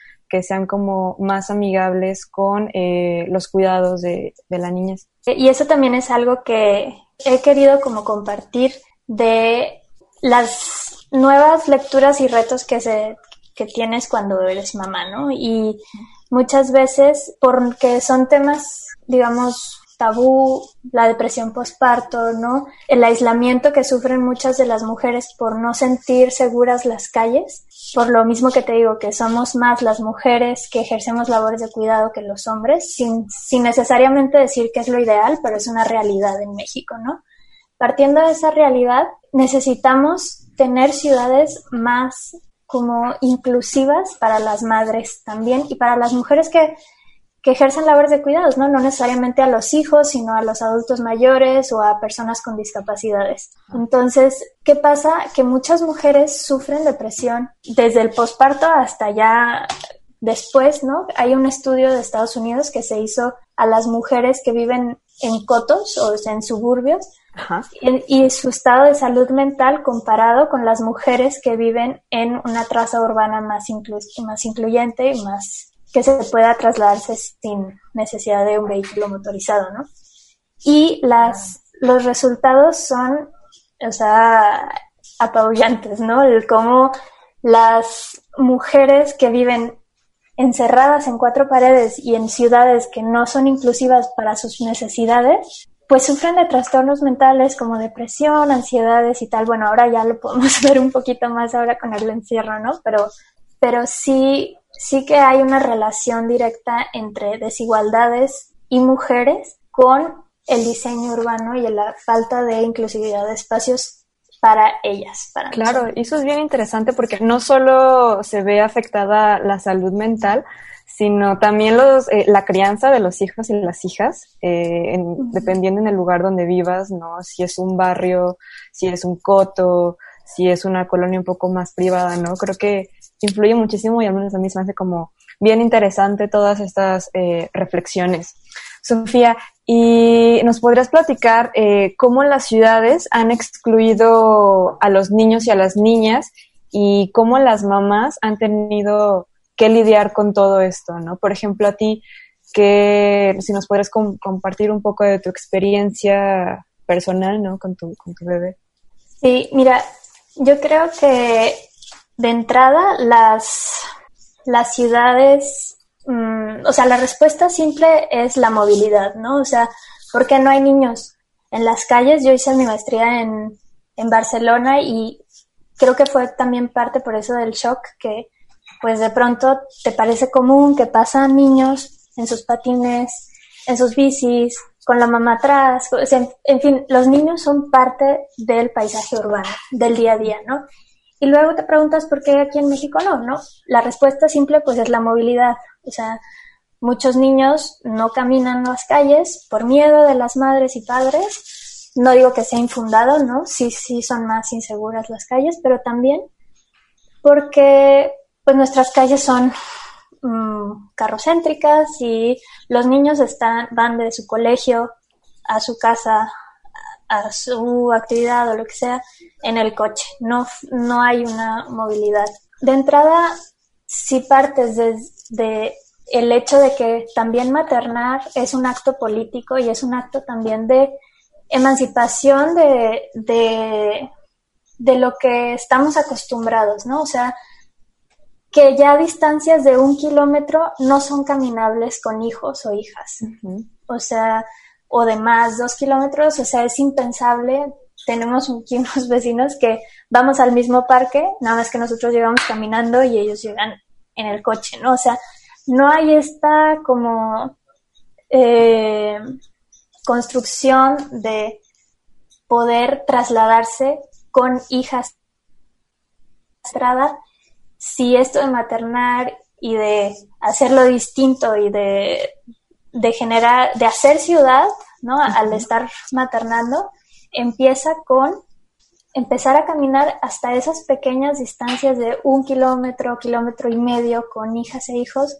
sean como más amigables con eh, los cuidados de, de la niñez. Y eso también es algo que he querido como compartir de las nuevas lecturas y retos que se que tienes cuando eres mamá, ¿no? Y muchas veces porque son temas, digamos, tabú, la depresión postparto, ¿no? El aislamiento que sufren muchas de las mujeres por no sentir seguras las calles, por lo mismo que te digo, que somos más las mujeres que ejercemos labores de cuidado que los hombres, sin, sin necesariamente decir que es lo ideal, pero es una realidad en México, ¿no? Partiendo de esa realidad, necesitamos tener ciudades más como inclusivas para las madres también y para las mujeres que que ejercen labores de cuidados, ¿no? No necesariamente a los hijos, sino a los adultos mayores o a personas con discapacidades. Entonces, ¿qué pasa? Que muchas mujeres sufren depresión desde el posparto hasta ya después, ¿no? Hay un estudio de Estados Unidos que se hizo a las mujeres que viven en cotos o en suburbios Y, su estado de salud mental comparado con las mujeres que viven en una traza urbana más, más incluyente y más que se pueda trasladarse sin necesidad de un vehículo motorizado, ¿no? Y las, los resultados son, o sea, apabullantes, ¿no? El cómo las mujeres que viven encerradas en cuatro paredes y en ciudades que no son inclusivas para sus necesidades, pues sufren de trastornos mentales como depresión, ansiedades y tal. Bueno, ahora ya lo podemos ver un poquito más ahora con el encierro, ¿no? Pero, pero sí sí que hay una relación directa entre desigualdades y mujeres con el diseño urbano y la falta de inclusividad de espacios para ellas. Para claro, y eso es bien interesante porque no solo se ve afectada la salud mental, sino también los, eh, la crianza de los hijos y las hijas, eh, dependiendo en el lugar donde vivas, ¿no? Si es un barrio, si es un coto, si es una colonia un poco más privada, ¿no? Creo que influye muchísimo y al menos a mí me hace como bien interesante todas estas eh, reflexiones. Sofía, ¿y nos podrías platicar eh, cómo las ciudades han excluido a los niños y a las niñas y cómo las mamás han tenido que lidiar con todo esto, ¿no? Por ejemplo, a ti, que si nos podrías compartir un poco de tu experiencia personal, ¿no? Con tu, con tu bebé. Sí, mira, yo creo que de entrada, las, las ciudades, mm, o sea, la respuesta simple es la movilidad, ¿no? O sea, ¿por qué no hay niños en las calles? Yo hice mi maestría en, en Barcelona y creo que fue también parte por eso del shock que pues de pronto te parece común que pasan niños en sus patines, en sus bicis, con la mamá atrás, en fin, los niños son parte del paisaje urbano, del día a día, ¿no? Y luego te preguntas por qué aquí en México no, ¿no? La respuesta simple pues es la movilidad. O sea, muchos niños no caminan las calles por miedo de las madres y padres. No digo que sea infundado, ¿no? Sí, sí son más inseguras las calles, pero también porque pues nuestras calles son mm, carrocéntricas y los niños están, van de su colegio a su casa a su actividad o lo que sea en el coche. No, no hay una movilidad. De entrada, si partes de, el hecho de que también maternar es un acto político y es un acto también de emancipación de, de, de lo que estamos acostumbrados, ¿no? O sea, que ya distancias de un kilómetro no son caminables con hijos o hijas. O sea, o de más dos kilómetros, o sea, es impensable. Tenemos aquí unos vecinos que vamos al mismo parque, nada más que nosotros llegamos caminando y ellos llegan en el coche, ¿no? O sea, no hay esta como eh, construcción de poder trasladarse con hijas estrada si esto de maternar y de hacerlo distinto y de de generar, de hacer ciudad, ¿no? Al estar maternando, empieza con empezar a caminar hasta esas pequeñas distancias de un kilómetro, kilómetro y medio con hijas e hijos,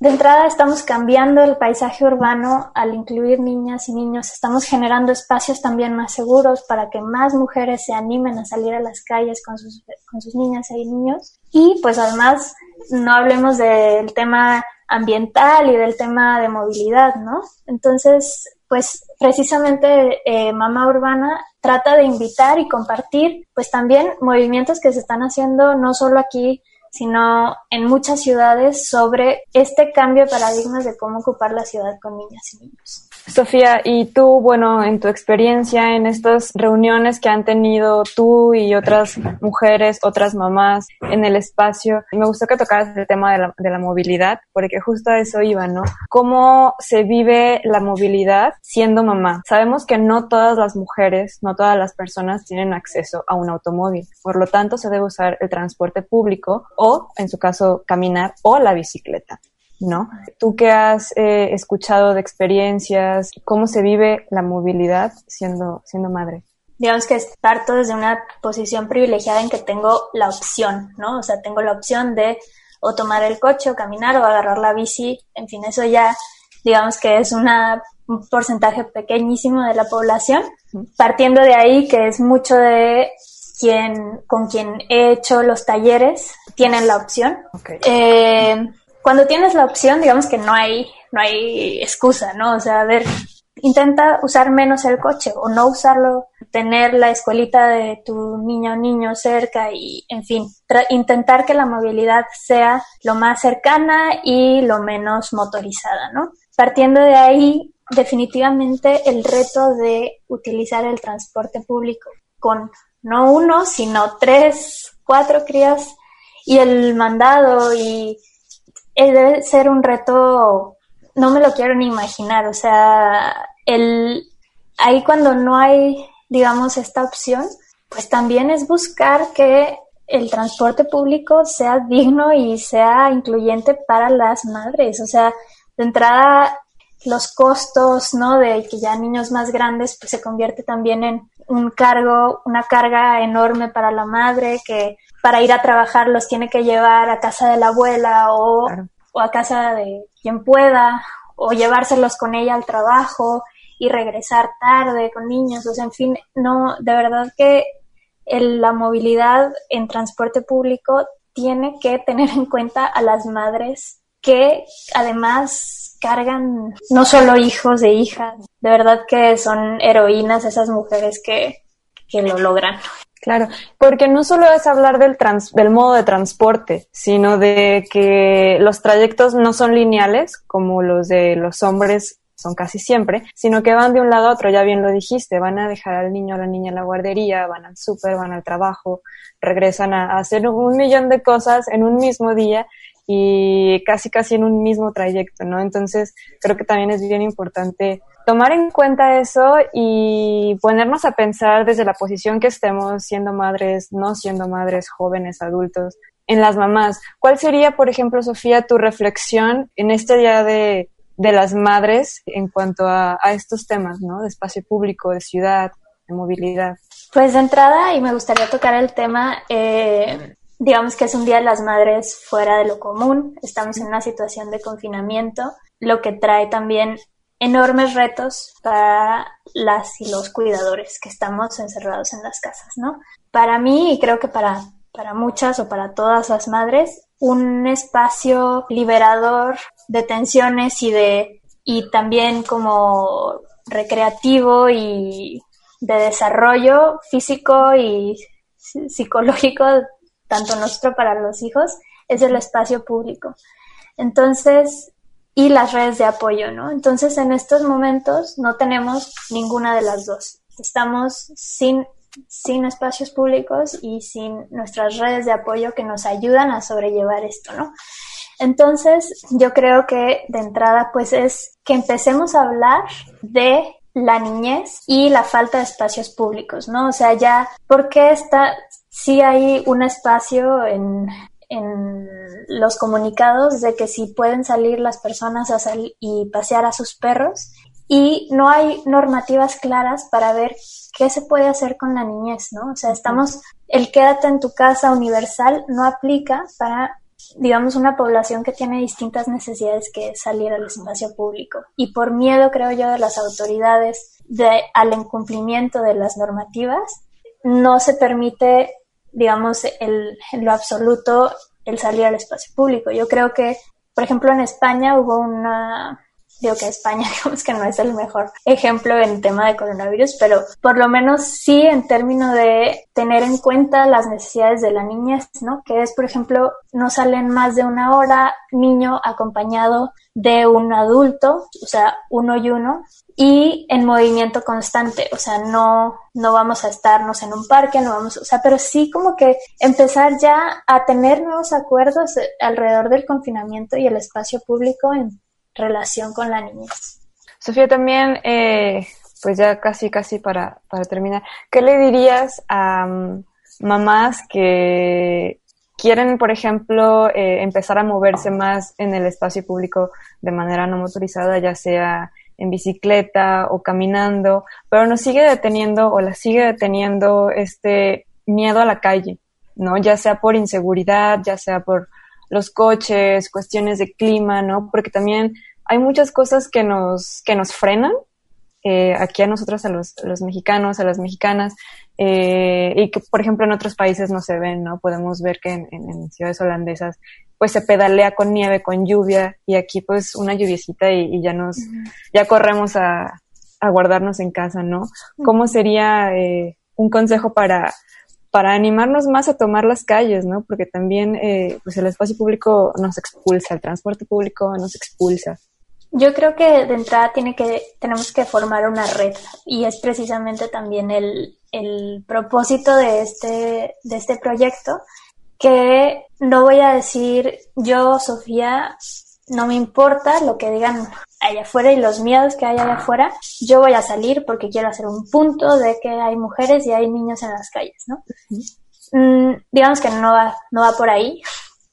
de entrada estamos cambiando el paisaje urbano al incluir niñas y niños, estamos generando espacios también más seguros para que más mujeres se animen a salir a las calles con sus, con sus niñas y niños. Y pues además no hablemos del tema ambiental y del tema de movilidad, ¿no? Entonces, pues precisamente eh, Mamá Urbana trata de invitar y compartir pues también movimientos que se están haciendo no solo aquí sino en muchas ciudades sobre este cambio de paradigmas de cómo ocupar la ciudad con niñas y niños. Sofía, y tú, bueno, en tu experiencia en estas reuniones que han tenido tú y otras mujeres, otras mamás en el espacio, me gustó que tocaras el tema de la, de la movilidad, porque justo a eso iba, ¿no? ¿Cómo se vive la movilidad siendo mamá? Sabemos que no todas las mujeres, no todas las personas tienen acceso a un automóvil, por lo tanto se debe usar el transporte público o, en su caso, caminar o la bicicleta. ¿No? Tú que has eh, escuchado de experiencias, ¿cómo se vive la movilidad siendo, siendo madre? Digamos que parto desde una posición privilegiada en que tengo la opción, ¿no? O sea, tengo la opción de o tomar el coche o caminar o agarrar la bici, en fin, eso ya digamos que es una, un porcentaje pequeñísimo de la población, partiendo de ahí que es mucho de quien, con quien he hecho los talleres, tienen la opción. Eh, cuando tienes la opción, digamos que no hay, no hay excusa, ¿no? O sea, a ver, intenta usar menos el coche o no usarlo, tener la escuelita de tu niño o niño cerca y, en fin, intentar que la movilidad sea lo más cercana y lo menos motorizada, ¿no? Partiendo de ahí, definitivamente el reto de utilizar el transporte público con no uno, sino tres, cuatro crías y el mandado y debe ser un reto, no me lo quiero ni imaginar, o sea, el, ahí cuando no hay, digamos, esta opción, pues también es buscar que el transporte público sea digno y sea incluyente para las madres, o sea, de entrada los costos, ¿no? De que ya niños más grandes, pues se convierte también en un cargo, una carga enorme para la madre que para ir a trabajar los tiene que llevar a casa de la abuela o, o a casa de quien pueda o llevárselos con ella al trabajo y regresar tarde con niños, o sea, en fin, no, de verdad que la movilidad en transporte público tiene que tener en cuenta a las madres que además cargan no solo hijos e hijas, de verdad que son heroínas esas mujeres que, que lo logran. Claro, porque no solo es hablar del, trans, del modo de transporte, sino de que los trayectos no son lineales como los de los hombres son casi siempre, sino que van de un lado a otro, ya bien lo dijiste, van a dejar al niño o a la niña en la guardería, van al súper, van al trabajo, regresan a hacer un millón de cosas en un mismo día y casi casi en un mismo trayecto, ¿no? Entonces creo que también es bien importante tomar en cuenta eso y ponernos a pensar desde la posición que estemos siendo madres, no siendo madres, jóvenes, adultos, en las mamás. ¿Cuál sería, por ejemplo, Sofía, tu reflexión en este día de, de las madres en cuanto a, a, estos temas, ¿no? De espacio público, de ciudad, de movilidad. Pues de entrada, y me gustaría tocar el tema, eh, digamos que es un Día de las Madres fuera de lo común, estamos en una situación de confinamiento, lo que trae también enormes retos para las y los cuidadores que estamos encerrados en las casas, ¿no? Para mí y creo que para, para muchas o para todas las madres, un espacio liberador de tensiones y de y también como recreativo y de desarrollo físico y psicológico tanto nuestro para los hijos, es el espacio público. Entonces, y las redes de apoyo, ¿no? Entonces, en estos momentos no tenemos ninguna de las dos. Estamos sin, sin espacios públicos y sin nuestras redes de apoyo que nos ayudan a sobrellevar esto, ¿no? Entonces, yo creo que de entrada, pues es que empecemos a hablar de la niñez y la falta de espacios públicos, ¿no? O sea, ya, ¿por qué está, sí hay un espacio en, en los comunicados de que si pueden salir las personas a salir y pasear a sus perros y no hay normativas claras para ver qué se puede hacer con la niñez, ¿no? O sea, estamos, el quédate en tu casa universal no aplica para digamos, una población que tiene distintas necesidades que salir al espacio público. Y por miedo, creo yo, de las autoridades de, al incumplimiento de las normativas, no se permite, digamos, el, en lo absoluto el salir al espacio público. Yo creo que, por ejemplo, en España hubo una, digo que España digamos que no es el mejor ejemplo en tema de coronavirus, pero por lo menos sí en términos de tener en cuenta las necesidades de la niñez, ¿no? Que es, por ejemplo, no salen más de una hora niño acompañado de un adulto, o sea, uno y uno, y en movimiento constante, o sea, no, no vamos a estarnos en un parque, no vamos, o sea, pero sí como que empezar ya a tener nuevos acuerdos alrededor del confinamiento y el espacio público en relación con la niñez. Sofía, también, eh, pues ya casi, casi para, para terminar, ¿qué le dirías a mm, mamás que quieren, por ejemplo, eh, empezar a moverse más en el espacio público de manera no motorizada, ya sea en bicicleta o caminando, pero nos sigue deteniendo o la sigue deteniendo este miedo a la calle, ¿no? Ya sea por inseguridad, ya sea por los coches, cuestiones de clima, ¿no? Porque también hay muchas cosas que nos, que nos frenan, eh, aquí a nosotros, a los, los, mexicanos, a las mexicanas, eh, y que, por ejemplo, en otros países no se ven, ¿no? Podemos ver que en, en, ciudades holandesas, pues se pedalea con nieve, con lluvia, y aquí, pues, una lluviecita y, ya nos, ya corremos a, a, guardarnos en casa, ¿no? ¿Cómo sería eh, un consejo para, para animarnos más a tomar las calles, ¿no? Porque también, eh, pues, el espacio público nos expulsa, el transporte público nos expulsa. Yo creo que de entrada tiene que, tenemos que formar una red y es precisamente también el, el propósito de este, de este proyecto, que no voy a decir yo, Sofía, no me importa lo que digan allá afuera y los miedos que hay allá afuera, yo voy a salir porque quiero hacer un punto de que hay mujeres y hay niños en las calles, ¿no? Mm, digamos que no va, no va por ahí,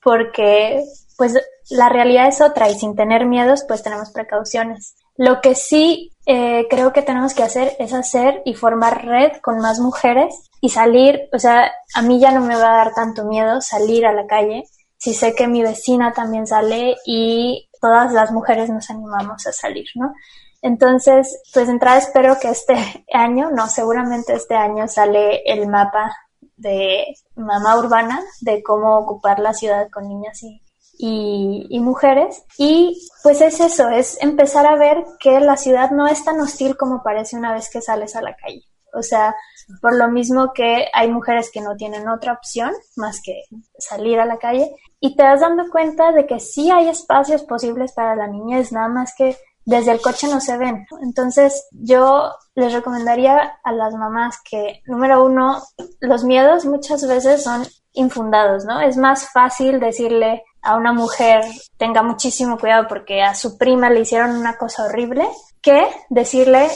porque pues la realidad es otra y sin tener miedos pues tenemos precauciones. Lo que sí eh, creo que tenemos que hacer es hacer y formar red con más mujeres y salir, o sea, a mí ya no me va a dar tanto miedo salir a la calle si sé que mi vecina también sale y todas las mujeres nos animamos a salir, ¿no? Entonces, pues de entrada espero que este año, no, seguramente este año sale el mapa de mamá urbana, de cómo ocupar la ciudad con niñas y y, mujeres. Y pues es eso, es empezar a ver que la ciudad no es tan hostil como parece una vez que sales a la calle. O sea, por lo mismo que hay mujeres que no tienen otra opción más que salir a la calle y te das dando cuenta de que sí hay espacios posibles para la niñez, nada más que desde el coche no se ven. Entonces yo les recomendaría a las mamás que, número uno, los miedos muchas veces son infundados, ¿no? Es más fácil decirle a una mujer tenga muchísimo cuidado porque a su prima le hicieron una cosa horrible, que decirle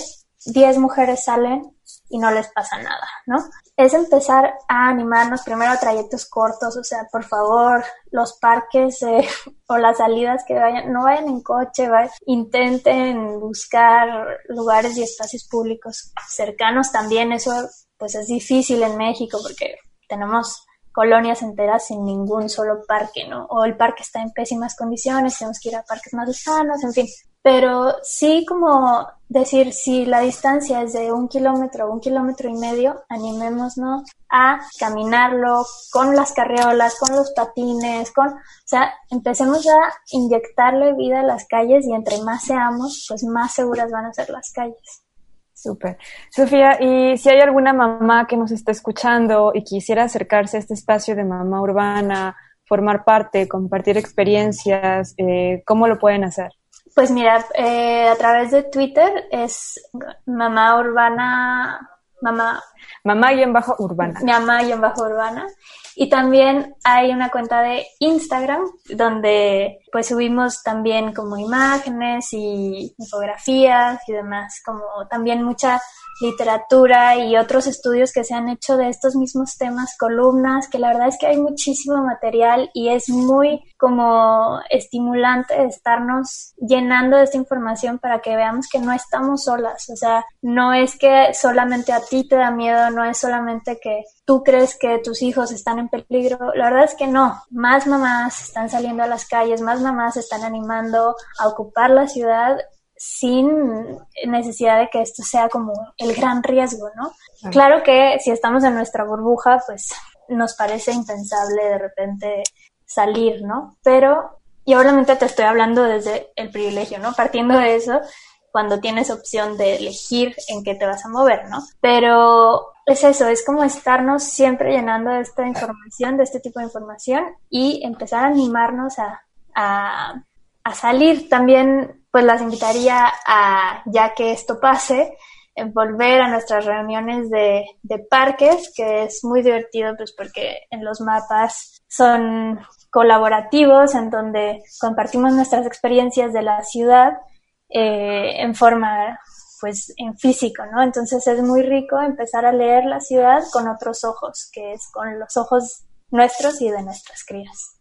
10 mujeres salen y no les pasa nada, ¿no? Es empezar a animarnos primero a trayectos cortos, o sea, por favor, los parques eh, o las salidas que vayan, no vayan en coche, intenten buscar lugares y espacios públicos cercanos también, eso pues es difícil en México porque tenemos colonias enteras sin ningún solo parque, ¿no? O el parque está en pésimas condiciones, tenemos que ir a parques más lejanos, en fin. Pero sí como decir, si la distancia es de un kilómetro o un kilómetro y medio, animémonos a caminarlo con las carriolas, con los patines, con, o sea, empecemos a inyectarle vida a las calles y entre más seamos, pues más seguras van a ser las calles. Súper. Sofía, y si hay alguna mamá que nos está escuchando y quisiera acercarse a este espacio de mamá urbana, formar parte, compartir experiencias, eh, ¿cómo lo pueden hacer? Pues mira, eh, a través de Twitter es mamá urbana, mamá. Mamá y en bajo urbana. Mamá y en bajo urbana. Y también hay una cuenta de Instagram donde pues subimos también como imágenes y infografías y demás, como también mucha literatura y otros estudios que se han hecho de estos mismos temas, columnas, que la verdad es que hay muchísimo material y es muy como estimulante estarnos llenando de esta información para que veamos que no estamos solas, o sea, no es que solamente a ti te da miedo, no es solamente que ¿Tú crees que tus hijos están en peligro? La verdad es que no. Más mamás están saliendo a las calles, más mamás están animando a ocupar la ciudad sin necesidad de que esto sea como el gran riesgo, ¿no? Claro que si estamos en nuestra burbuja, pues nos parece impensable de repente salir, ¿no? Pero, y obviamente te estoy hablando desde el privilegio, ¿no? Partiendo de eso, cuando tienes opción de elegir en qué te vas a mover, ¿no? Pero es eso, es como estarnos siempre llenando de esta información, de este tipo de información y empezar a animarnos a, a, salir. También pues las invitaría a, ya que esto pase, volver a nuestras reuniones de, de parques, que es muy divertido pues porque en los mapas son colaborativos en donde compartimos nuestras experiencias de la ciudad eh, en forma, pues, en físico, ¿no? Entonces es muy rico empezar a leer la ciudad con otros ojos, que es con los ojos nuestros y de nuestras crías.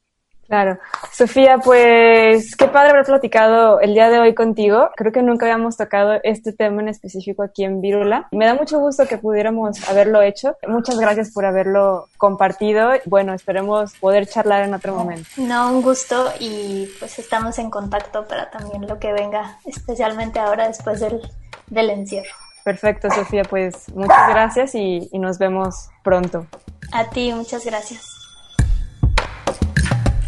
Claro. Sofía, pues qué padre haber platicado el día de hoy contigo. Creo que nunca habíamos tocado este tema en específico aquí en Virula. Me da mucho gusto que pudiéramos haberlo hecho. Muchas gracias por haberlo compartido. Bueno, esperemos poder charlar en otro momento. No, un gusto y pues estamos en contacto para también lo que venga, especialmente ahora después del, del encierro. Perfecto, Sofía, pues muchas gracias y, y nos vemos pronto. A ti, muchas gracias.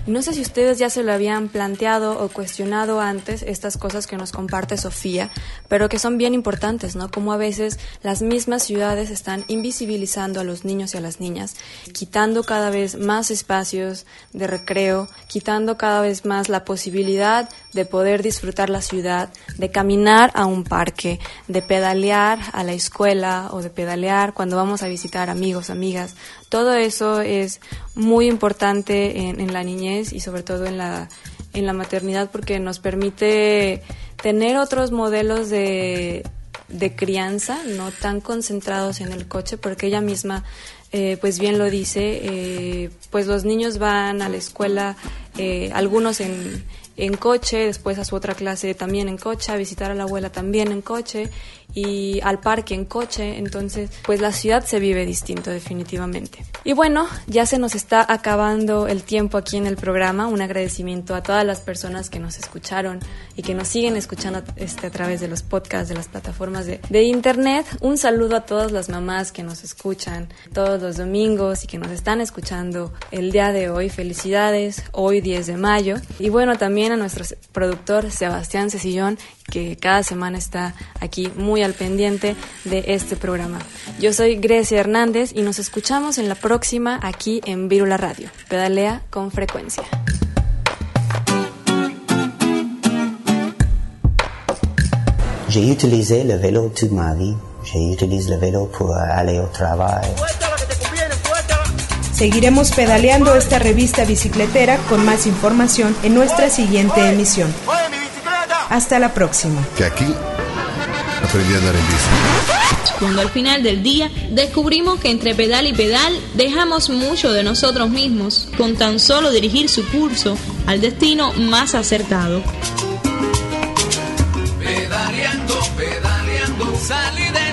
No sé si ustedes ya se lo habían planteado o cuestionado antes estas cosas que nos comparte Sofía, pero que son bien importantes, ¿no? Como a veces las mismas ciudades están invisibilizando a los niños y a las niñas, quitando cada vez más espacios de recreo, quitando cada vez más la posibilidad de poder disfrutar la ciudad, de caminar a un parque, de pedalear a la escuela o de pedalear cuando vamos a visitar amigos, amigas, todo eso es muy importante en, la niñez y sobre todo en la, en la maternidad porque nos permite tener otros modelos de, de crianza, no tan concentrados en el coche, porque ella misma, eh, pues bien lo dice, eh, pues los niños van a la escuela, eh, algunos en, en coche, después a su otra clase también en coche, a visitar a la abuela también en coche y al parque en coche, entonces pues la ciudad se vive distinto definitivamente. Y bueno, ya se nos está acabando el tiempo aquí en el programa, un agradecimiento a todas las personas que nos escucharon y que nos siguen escuchando este, a través de los podcasts, de las plataformas de, de internet, un saludo a todas las mamás que nos escuchan todos los domingos y que nos están escuchando el día de hoy, felicidades, hoy 10 de mayo, y bueno, también a nuestro productor Sebastián Cecillón, que cada semana está aquí muy al pendiente de este programa. Yo soy Grecia Hernández y nos escuchamos en la próxima aquí en Virula Radio. Pedalea con frecuencia. J'ai utilisé le vélo toute ma vie. J'utilise le vélo pour aller au travail. Seguiremos pedaleando esta revista bicicletera con más información en nuestra siguiente emisión. Hasta la próxima. Que aquí aprendí a andar en bici. Cuando al final del día descubrimos que entre pedal y pedal dejamos mucho de nosotros mismos con tan solo dirigir su curso al destino más acertado. Pedaleando, pedaleando, salí de